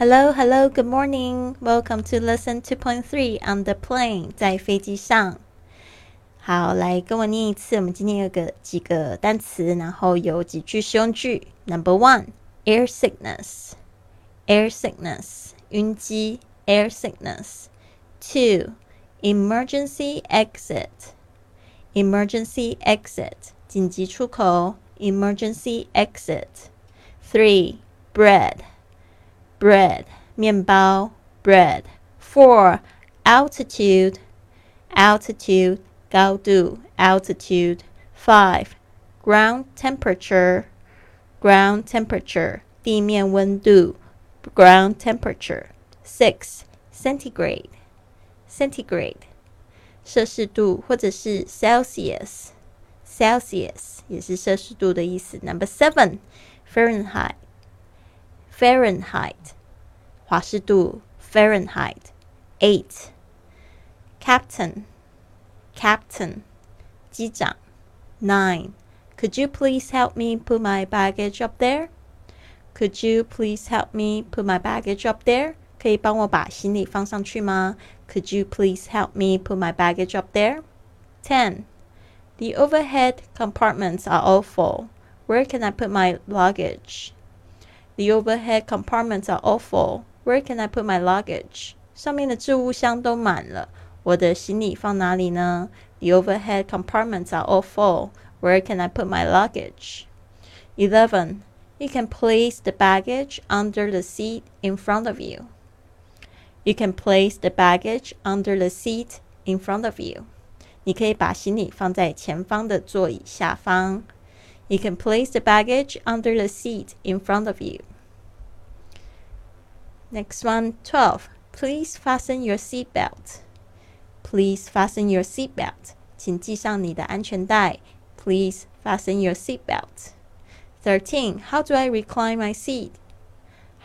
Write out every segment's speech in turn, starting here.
Hello, hello, good morning. Welcome to lesson 2.3 on the plane. 在飞机上。好，来跟我念一次。我们今天有个几个单词，然后有几句实用句。Number one, air sickness. Air sickness，晕机。Air sickness. Two, emergency exit. Emergency exit，紧急出口。Emergency exit. Three, bread bread 面包 bread. Four altitude altitude 高度 altitude. Five ground temperature ground temperature 地面温度 ground temperature. Six centigrade centigrade 摄氏度或者是 Celsius Celsius 也是摄氏度的意思。Number seven Fahrenheit Fahrenheit，华氏度 Fahrenheit。Eight Captain Captain，机长。Nine Could you please help me put my baggage up there? Could you please help me put my baggage up there? 可以帮我把行李放上去吗？Could you please help me put my baggage up there? Ten The overhead compartments are all full. Where can I put my luggage? The overhead compartments are all full. Where can I put my luggage? 上面的置物箱都满了，我的行李放哪里呢？The overhead compartments are all full. Where can I put my luggage? Eleven. You can place the baggage under the seat in front of you. You can place the baggage under the seat in front of you. 你可以把行李放在前方的座椅下方。 You can place the baggage under the seat in front of you. Next one, 12. Please fasten your seatbelt. Please fasten your seatbelt. 请系上你的安全带. Please fasten your seatbelt. 13. How do I recline my seat?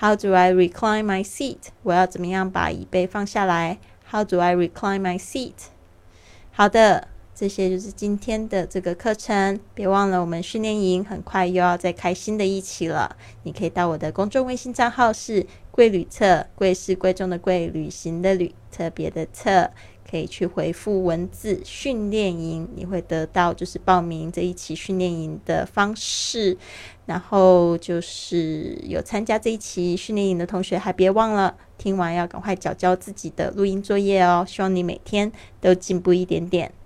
How do I recline my seat? 我要怎么样把椅背放下来? How do I recline my seat? 好的， 这些就是今天的这个课程。别忘了，我们训练营很快又要再开新的一期了。你可以到我的公众微信账号是“贵旅册”，贵是贵重的贵，旅行的旅，特别的册，可以去回复文字“训练营”，你会得到就是报名这一期训练营的方式。然后就是有参加这一期训练营的同学，还别忘了听完要赶快交交自己的录音作业哦。希望你每天都进步一点点。